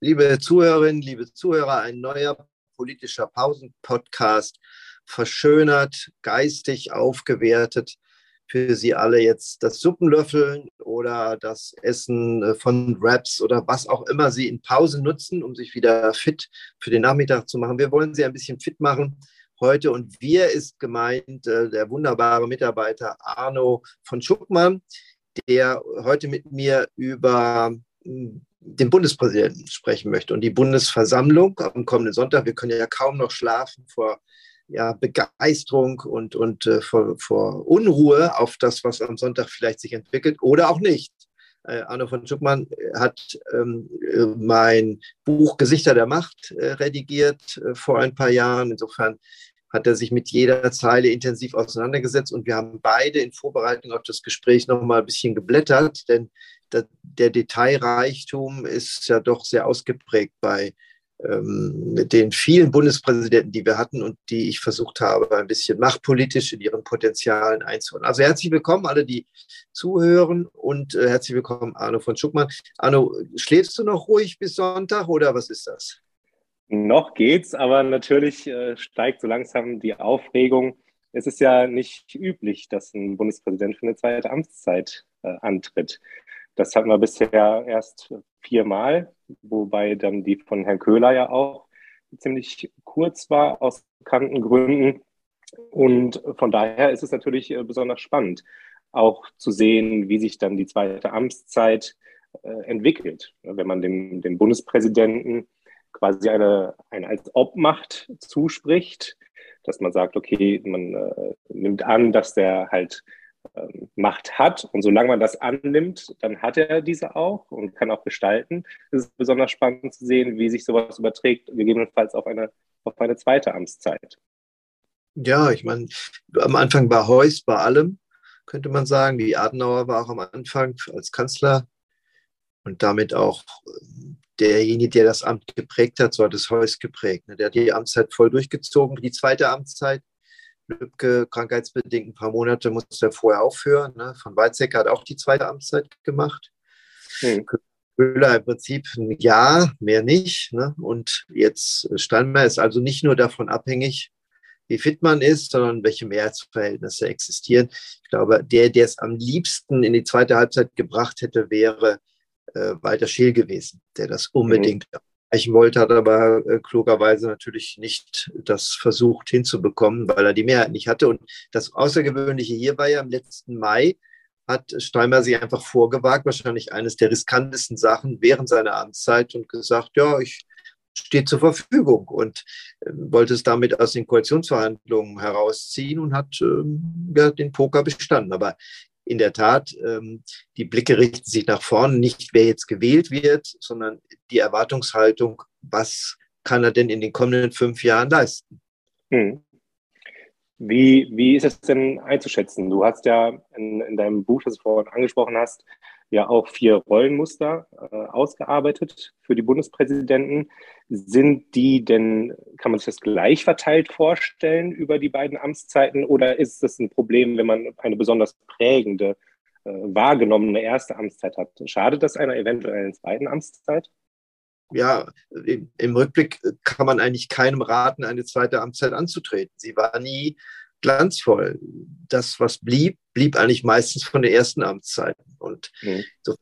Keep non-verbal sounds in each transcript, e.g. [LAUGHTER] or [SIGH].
Liebe Zuhörerinnen, liebe Zuhörer, ein neuer politischer Pausen-Podcast, verschönert, geistig aufgewertet. Für Sie alle jetzt das Suppenlöffeln oder das Essen äh, von Wraps oder was auch immer Sie in Pause nutzen, um sich wieder fit für den Nachmittag zu machen. Wir wollen Sie ein bisschen fit machen heute und wir ist gemeint äh, der wunderbare Mitarbeiter Arno von Schuckmann, der heute mit mir über hm, den Bundespräsidenten sprechen möchte und die Bundesversammlung am kommenden Sonntag. Wir können ja kaum noch schlafen vor ja, Begeisterung und, und äh, vor, vor Unruhe auf das, was am Sonntag vielleicht sich entwickelt oder auch nicht. Äh, Arno von Schuckmann hat ähm, äh, mein Buch Gesichter der Macht äh, redigiert äh, vor ein paar Jahren. Insofern hat er sich mit jeder Zeile intensiv auseinandergesetzt und wir haben beide in Vorbereitung auf das Gespräch noch mal ein bisschen geblättert, denn der Detailreichtum ist ja doch sehr ausgeprägt bei ähm, den vielen Bundespräsidenten, die wir hatten und die ich versucht habe, ein bisschen machtpolitisch in ihren Potenzialen einzuholen. Also herzlich willkommen alle, die zuhören und äh, herzlich willkommen Arno von Schuckmann. Arno, schläfst du noch ruhig bis Sonntag oder was ist das? Noch geht's, aber natürlich äh, steigt so langsam die Aufregung. Es ist ja nicht üblich, dass ein Bundespräsident für eine zweite Amtszeit äh, antritt. Das hatten wir bisher erst viermal, wobei dann die von Herrn Köhler ja auch ziemlich kurz war aus bekannten Gründen. Und von daher ist es natürlich äh, besonders spannend, auch zu sehen, wie sich dann die zweite Amtszeit äh, entwickelt. Wenn man dem, dem Bundespräsidenten quasi eine, eine als Obmacht zuspricht, dass man sagt, okay, man äh, nimmt an, dass der halt Macht hat und solange man das annimmt, dann hat er diese auch und kann auch gestalten. Es ist besonders spannend zu sehen, wie sich sowas überträgt, gegebenenfalls auf eine, auf eine zweite Amtszeit. Ja, ich meine, am Anfang war Heuss bei allem, könnte man sagen. Wie Adenauer war auch am Anfang als Kanzler und damit auch derjenige, der das Amt geprägt hat, so hat es Heuss geprägt. Ne? Der hat die Amtszeit voll durchgezogen, die zweite Amtszeit. Lübcke krankheitsbedingt ein paar Monate musste er vorher aufhören. Ne? Von Weizsäcker hat auch die zweite Amtszeit gemacht. Hm. Köhler im Prinzip ein Jahr, mehr nicht. Ne? Und jetzt Steinmeier ist also nicht nur davon abhängig, wie fit man ist, sondern welche Mehrheitsverhältnisse existieren. Ich glaube, der, der es am liebsten in die zweite Halbzeit gebracht hätte, wäre äh, Walter Scheel gewesen, der das mhm. unbedingt mhm. Erreichen wollte, hat aber äh, klugerweise natürlich nicht das versucht hinzubekommen, weil er die Mehrheit nicht hatte. Und das Außergewöhnliche hier war ja im letzten Mai, hat Steinmeier sich einfach vorgewagt, wahrscheinlich eines der riskantesten Sachen während seiner Amtszeit und gesagt, ja, ich stehe zur Verfügung und äh, wollte es damit aus den Koalitionsverhandlungen herausziehen und hat ähm, ja, den Poker bestanden. Aber in der Tat, ähm, die Blicke richten sich nach vorne, nicht wer jetzt gewählt wird, sondern die Erwartungshaltung, was kann er denn in den kommenden fünf Jahren leisten? Hm. Wie, wie ist es denn einzuschätzen? Du hast ja in, in deinem Buch, das du vorhin angesprochen hast, ja auch vier Rollenmuster äh, ausgearbeitet für die Bundespräsidenten. Sind die denn, kann man sich das gleich verteilt vorstellen über die beiden Amtszeiten oder ist es ein Problem, wenn man eine besonders prägende, äh, wahrgenommene erste Amtszeit hat? Schadet das einer eventuellen zweiten Amtszeit? Ja, im Rückblick kann man eigentlich keinem raten, eine zweite Amtszeit anzutreten. Sie war nie glanzvoll. Das, was blieb, blieb eigentlich meistens von der ersten Amtszeit. Und mhm. so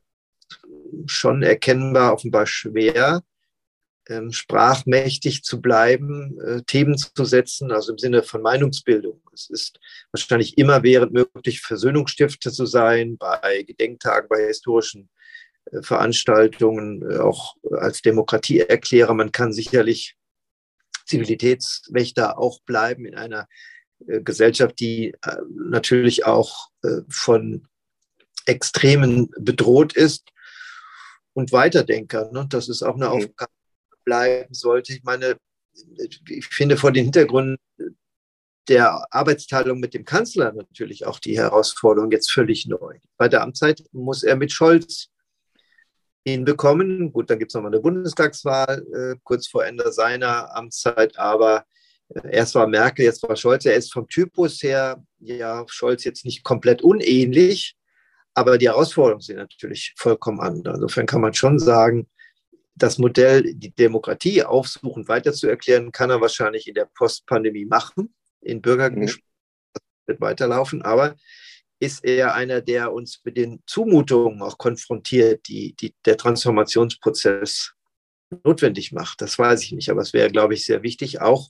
schon erkennbar offenbar schwer, ähm, sprachmächtig zu bleiben, äh, Themen zu setzen, also im Sinne von Meinungsbildung. Es ist wahrscheinlich immer während möglich, Versöhnungsstifter zu sein, bei Gedenktagen, bei historischen äh, Veranstaltungen, äh, auch als Demokratieerklärer. Man kann sicherlich Zivilitätswächter auch bleiben in einer Gesellschaft, die äh, natürlich auch äh, von Extremen bedroht ist und Weiterdenker. Ne? Das ist auch eine mhm. Aufgabe, die bleiben sollte. Ich meine, ich finde vor den Hintergründen der Arbeitsteilung mit dem Kanzler natürlich auch die Herausforderung jetzt völlig neu. Bei der Amtszeit muss er mit Scholz hinbekommen. Gut, dann gibt es nochmal eine Bundestagswahl äh, kurz vor Ende seiner Amtszeit, aber Erst war Merkel, jetzt war Scholz. Er ist vom Typus her, ja, Scholz jetzt nicht komplett unähnlich, aber die Herausforderungen sind natürlich vollkommen andere. Insofern kann man schon sagen, das Modell, die Demokratie aufsuchen, weiter zu erklären, kann er wahrscheinlich in der Postpandemie machen, in Bürgergesprächen mhm. wird weiterlaufen, aber ist er einer, der uns mit den Zumutungen auch konfrontiert, die, die der Transformationsprozess notwendig macht. Das weiß ich nicht, aber es wäre, glaube ich, sehr wichtig auch,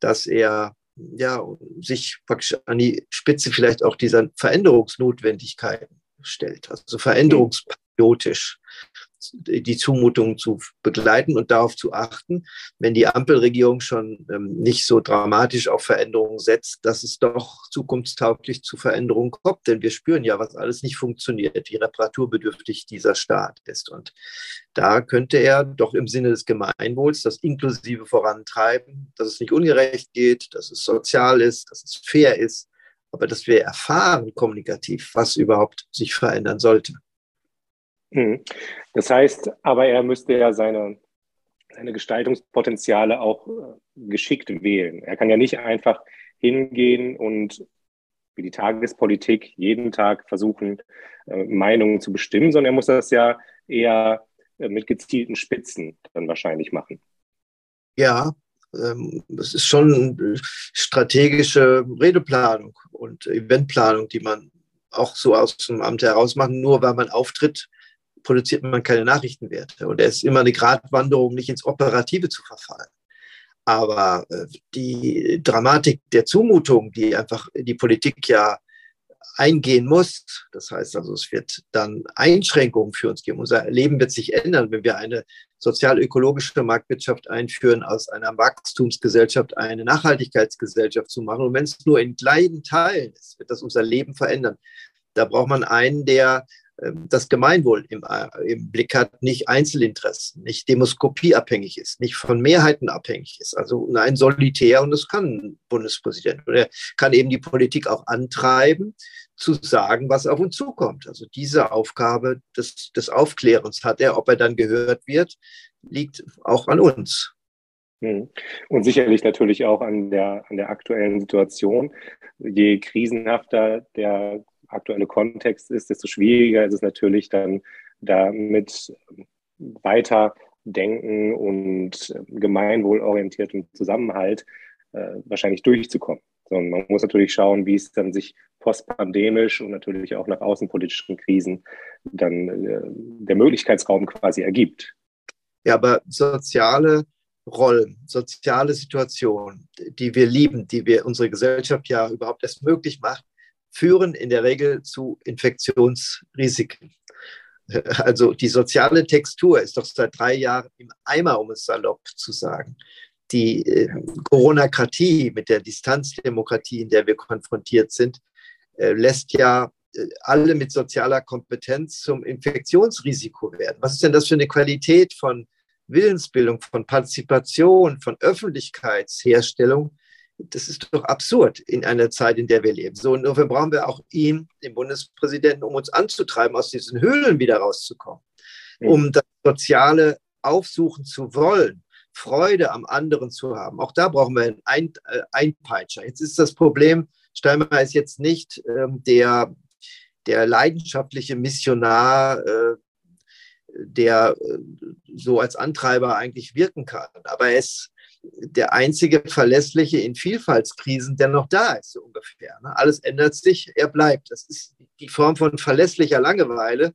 dass er ja, sich praktisch an die Spitze vielleicht auch dieser Veränderungsnotwendigkeiten stellt, also veränderungspatriotisch die Zumutung zu begleiten und darauf zu achten, wenn die Ampelregierung schon ähm, nicht so dramatisch auf Veränderungen setzt, dass es doch zukunftstauglich zu Veränderungen kommt. Denn wir spüren ja, was alles nicht funktioniert, wie reparaturbedürftig dieser Staat ist. Und da könnte er doch im Sinne des Gemeinwohls das inklusive vorantreiben, dass es nicht ungerecht geht, dass es sozial ist, dass es fair ist, aber dass wir erfahren kommunikativ, was überhaupt sich verändern sollte. Mhm. Das heißt, aber er müsste ja seine, seine Gestaltungspotenziale auch äh, geschickt wählen. Er kann ja nicht einfach hingehen und wie die Tagespolitik jeden Tag versuchen, äh, Meinungen zu bestimmen, sondern er muss das ja eher äh, mit gezielten Spitzen dann wahrscheinlich machen. Ja, ähm, es ist schon strategische Redeplanung und Eventplanung, die man auch so aus dem Amt heraus machen. Nur weil man auftritt, produziert man keine Nachrichtenwerte. Und es ist immer eine Gratwanderung, nicht ins Operative zu verfallen. Aber äh, die Dramatik der Zumutung, die einfach die Politik ja eingehen muss, das heißt also, es wird dann Einschränkungen für uns geben. Unser Leben wird sich ändern, wenn wir eine sozial-ökologische Marktwirtschaft einführen, aus einer Wachstumsgesellschaft eine Nachhaltigkeitsgesellschaft zu machen. Und wenn es nur in kleinen Teilen ist, wird das unser Leben verändern. Da braucht man einen, der das Gemeinwohl im, äh, im, Blick hat, nicht Einzelinteressen, nicht demoskopieabhängig ist, nicht von Mehrheiten abhängig ist. Also ein Solitär und das kann ein Bundespräsident. Und er kann eben die Politik auch antreiben, zu sagen, was auf uns zukommt. Also diese Aufgabe des, des Aufklärens hat er, ob er dann gehört wird, liegt auch an uns. Hm. Und sicherlich natürlich auch an der, an der aktuellen Situation. Je krisenhafter der aktuelle Kontext ist, desto schwieriger ist es natürlich dann damit weiter denken und gemeinwohlorientiertem Zusammenhalt äh, wahrscheinlich durchzukommen. Sondern man muss natürlich schauen, wie es dann sich postpandemisch und natürlich auch nach außenpolitischen Krisen dann äh, der Möglichkeitsraum quasi ergibt. Ja, aber soziale Rollen, soziale Situationen, die wir lieben, die wir unsere Gesellschaft ja überhaupt erst möglich macht, führen in der Regel zu Infektionsrisiken. [LAUGHS] Also die soziale Textur ist doch seit drei Jahren im Eimer, um es salopp zu sagen. Die äh, Coronokratie mit der Distanzdemokratie, in der wir konfrontiert sind, äh, lässt ja äh, alle mit sozialer Kompetenz zum Infektionsrisiko werden. Was ist denn das für eine Qualität von Willensbildung, von Partizipation, von Öffentlichkeitsherstellung, das ist doch absurd in einer Zeit, in der wir leben. So, insofern brauchen wir auch ihn, den Bundespräsidenten, um uns anzutreiben, aus diesen Höhlen wieder rauszukommen, mhm. um das Soziale aufsuchen zu wollen, Freude am anderen zu haben. Auch da brauchen wir einen Ein äh, Einpeitscher. Jetzt ist das Problem, Steinmeier ist jetzt nicht ähm, der, der leidenschaftliche Missionar, äh, der äh, so als Antreiber eigentlich wirken kann. Aber er ist der einzige Verlässliche in Vielfaltskrisen, der noch da ist, so ungefähr. Ne? Alles ändert sich, er bleibt. Das ist die Form von verlässlicher Langeweile,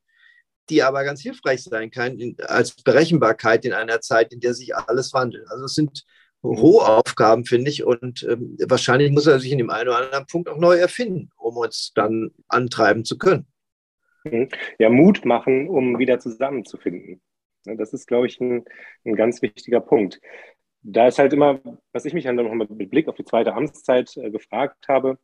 die aber ganz hilfreich sein kann als Berechenbarkeit in einer Zeit, in der sich alles wandelt. Also es sind hohe Aufgaben, finde ich, und ähm, wahrscheinlich muss er sich in dem einen oder anderen Punkt auch neu erfinden, um uns dann antreiben zu können. Mhm. Ja, Mut machen, um wieder zusammenzufinden. Das ist, glaube ich, ein, ein ganz wichtiger Punkt da ist halt immer, was ich mich dann nochmal mit Blick auf die zweite Amtszeit äh, gefragt habe,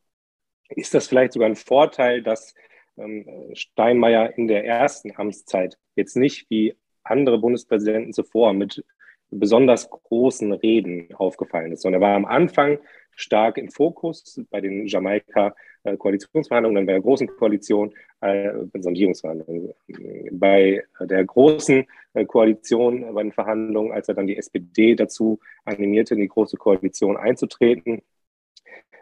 ist das vielleicht sogar ein Vorteil, dass ähm, Steinmeier in der ersten Amtszeit jetzt nicht wie andere Bundespräsidenten zuvor mit besonders großen Reden aufgefallen ist, sondern er war am Anfang stark im Fokus bei den Jamaika-Koalitionsverhandlungen, dann bei der Großen Koalition, äh, Sondierungsverhandlungen. Bei der Großen äh, Koalition, bei den Verhandlungen, als er dann die SPD dazu animierte, in die Große Koalition einzutreten.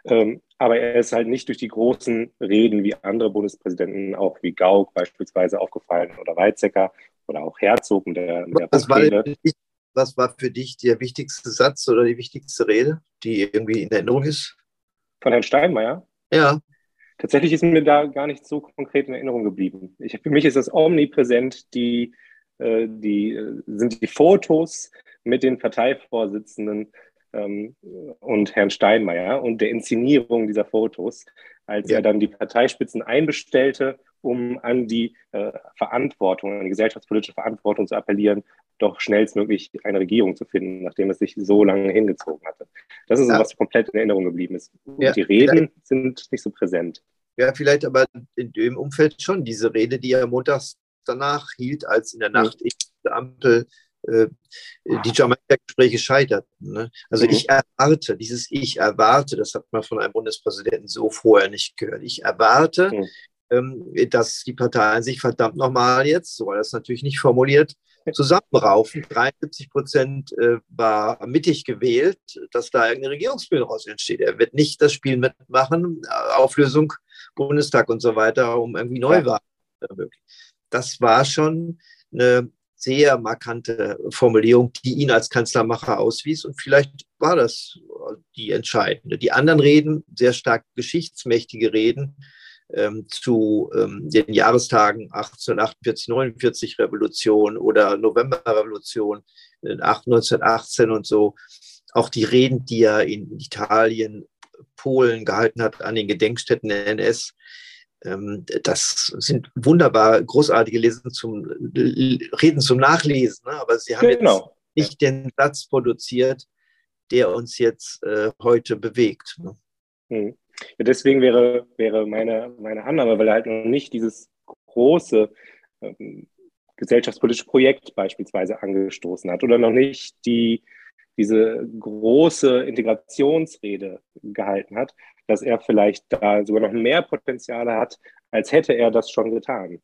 Ähm, aber er ist halt nicht durch die großen Reden wie andere Bundespräsidenten, auch wie Gauck beispielsweise aufgefallen oder Weizsäcker oder auch Herzog der, der was, war was war für dich der wichtigste Satz oder die wichtigste Rede, die irgendwie in Erinnerung ist? Von Herrn Steinmeier? Ja. Tatsächlich ist mir da gar nicht so konkret in Erinnerung geblieben. Ich, für mich ist das omnipräsent, die, äh, die, äh, sind die Fotos mit den Parteivorsitzenden ähm, und Herrn Steinmeier und der Inszenierung dieser Fotos, als ja. er dann die Parteispitzen einbestellte, um an die äh, Verantwortung, an die gesellschaftspolitische Verantwortung zu appellieren, doch schnellstmöglich eine Regierung zu finden, nachdem es sich so lange hingezogen hatte. Das ist so, was komplett in Erinnerung geblieben ist. Ja. Die Reden sind nicht so präsent. Ja, vielleicht aber in dem Umfeld schon diese Rede, die er montags danach hielt, als in der Nacht mhm. die Ampel äh, die Jamaika-Gespräche scheiterten. Ne? Also mhm. ich erwarte, dieses Ich erwarte, das hat man von einem Bundespräsidenten so vorher nicht gehört. Ich erwarte, mhm. Ähm, dass die Parteien sich verdammt nochmal jetzt, so war das natürlich nicht formuliert, zusammenraufen. 73 Prozent äh, war mittig gewählt, dass da irgendeine Regierungsbildung raus entsteht. Er wird nicht das Spiel mitmachen, Auflösung Bundestag und so weiter, um irgendwie Neuwahlen ja. Das war schon eine sehr markante Formulierung, die ihn als Kanzlermacher auswies. Und vielleicht war das die entscheidende. Die anderen Reden, sehr stark geschichtsmächtige Reden ähm, zu ähm, den Jahrestagen 1848, 49 Revolution oder Novemberrevolution, 1918 und so. Auch die Reden, die er in Italien, Polen gehalten hat an den Gedenkstätten der NS, ähm, das sind wunderbar großartige Lesen zum, Reden zum Nachlesen, ne? aber sie haben genau. jetzt nicht den Satz produziert, der uns jetzt äh, heute bewegt. Ne? Hm. Ja, deswegen wäre, wäre meine, meine Annahme, weil er halt noch nicht dieses große ähm, gesellschaftspolitische Projekt beispielsweise angestoßen hat oder noch nicht die, diese große Integrationsrede gehalten hat, dass er vielleicht da sogar noch mehr Potenziale hat, als hätte er das schon getan.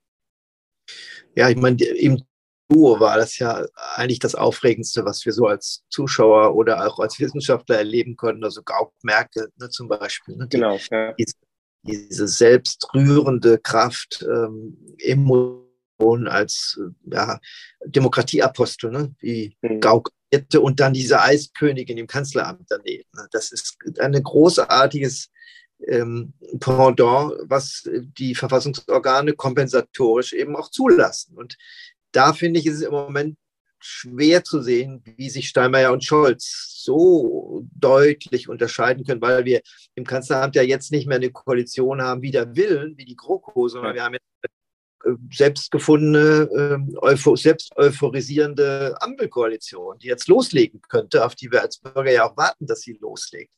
Ja, ich meine, im Duo war das ja eigentlich das Aufregendste, was wir so als Zuschauer oder auch als Wissenschaftler erleben konnten. Also Gauck Merkel ne, zum Beispiel. Ne, die, genau. Ja. Diese, diese selbstrührende Kraft, ähm, Emotionen als ja, Demokratieapostel, ne, wie mhm. Gauck und dann diese Eiskönigin im Kanzleramt daneben. Ne. Das ist ein großartiges ähm, Pendant, was die Verfassungsorgane kompensatorisch eben auch zulassen. Und da finde ich, ist es im Moment schwer zu sehen, wie sich Steinmeier und Scholz so deutlich unterscheiden können, weil wir im Kanzleramt ja jetzt nicht mehr eine Koalition haben, wie der Willen, wie die GroKo, sondern wir haben jetzt eine äh, selbstgefundene, ähm, selbst euphorisierende Ampelkoalition, die jetzt loslegen könnte, auf die wir als Bürger ja auch warten, dass sie loslegt.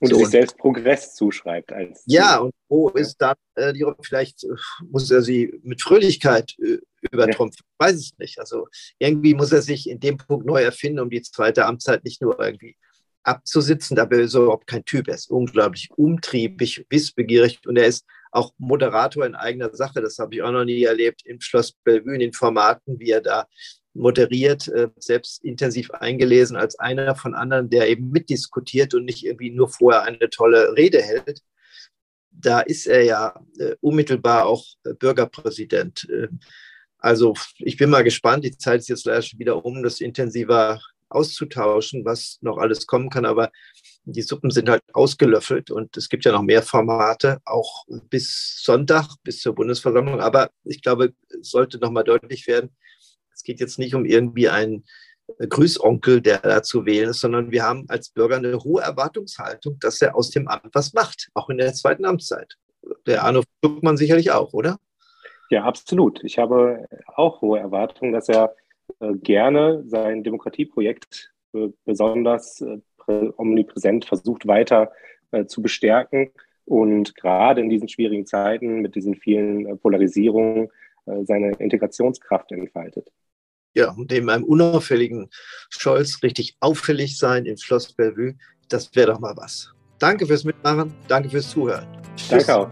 Und so, sich selbst Progress zuschreibt. Als ja, und wo ist dann äh, die, vielleicht äh, muss er sie mit Fröhlichkeit äh, übertrumpfen. Ja. Ich weiß es nicht. Also irgendwie muss er sich in dem Punkt neu erfinden, um die zweite Amtszeit nicht nur irgendwie abzusitzen. Da ist er überhaupt kein Typ. Er ist unglaublich umtriebig, wissbegierig und er ist auch Moderator in eigener Sache. Das habe ich auch noch nie erlebt im Schloss Bellevue in den Formaten, wie er da moderiert, äh, selbst intensiv eingelesen als einer von anderen, der eben mitdiskutiert und nicht irgendwie nur vorher eine tolle Rede hält. Da ist er ja äh, unmittelbar auch äh, Bürgerpräsident. Ähm, also ich bin mal gespannt. Die Zeit ist jetzt leider schon wieder um, das intensiver auszutauschen, was noch alles kommen kann. Aber die Suppen sind halt ausgelöffelt und es gibt ja noch mehr Formate, auch bis Sonntag, bis zur Bundesversammlung. Aber ich glaube, es sollte noch mal deutlich werden, es geht jetzt nicht um irgendwie einen Grüßonkel, der da zu wählen ist, sondern wir haben als Bürger eine hohe Erwartungshaltung, dass er aus dem Amt was macht, auch in der zweiten Amtszeit. Der Arno Schuckmann sicherlich auch, oder? Ja, absolut. Ich habe auch hohe Erwartungen, dass er äh, gerne sein Demokratieprojekt äh, besonders äh, omnipräsent versucht weiter äh, zu bestärken und gerade in diesen schwierigen Zeiten mit diesen vielen äh, Polarisierungen äh, seine Integrationskraft entfaltet. Ja, und neben einem unauffälligen Scholz richtig auffällig sein im Schloss Bellevue, das wäre doch mal was. Danke fürs Mitmachen, danke fürs Zuhören. Danke auch.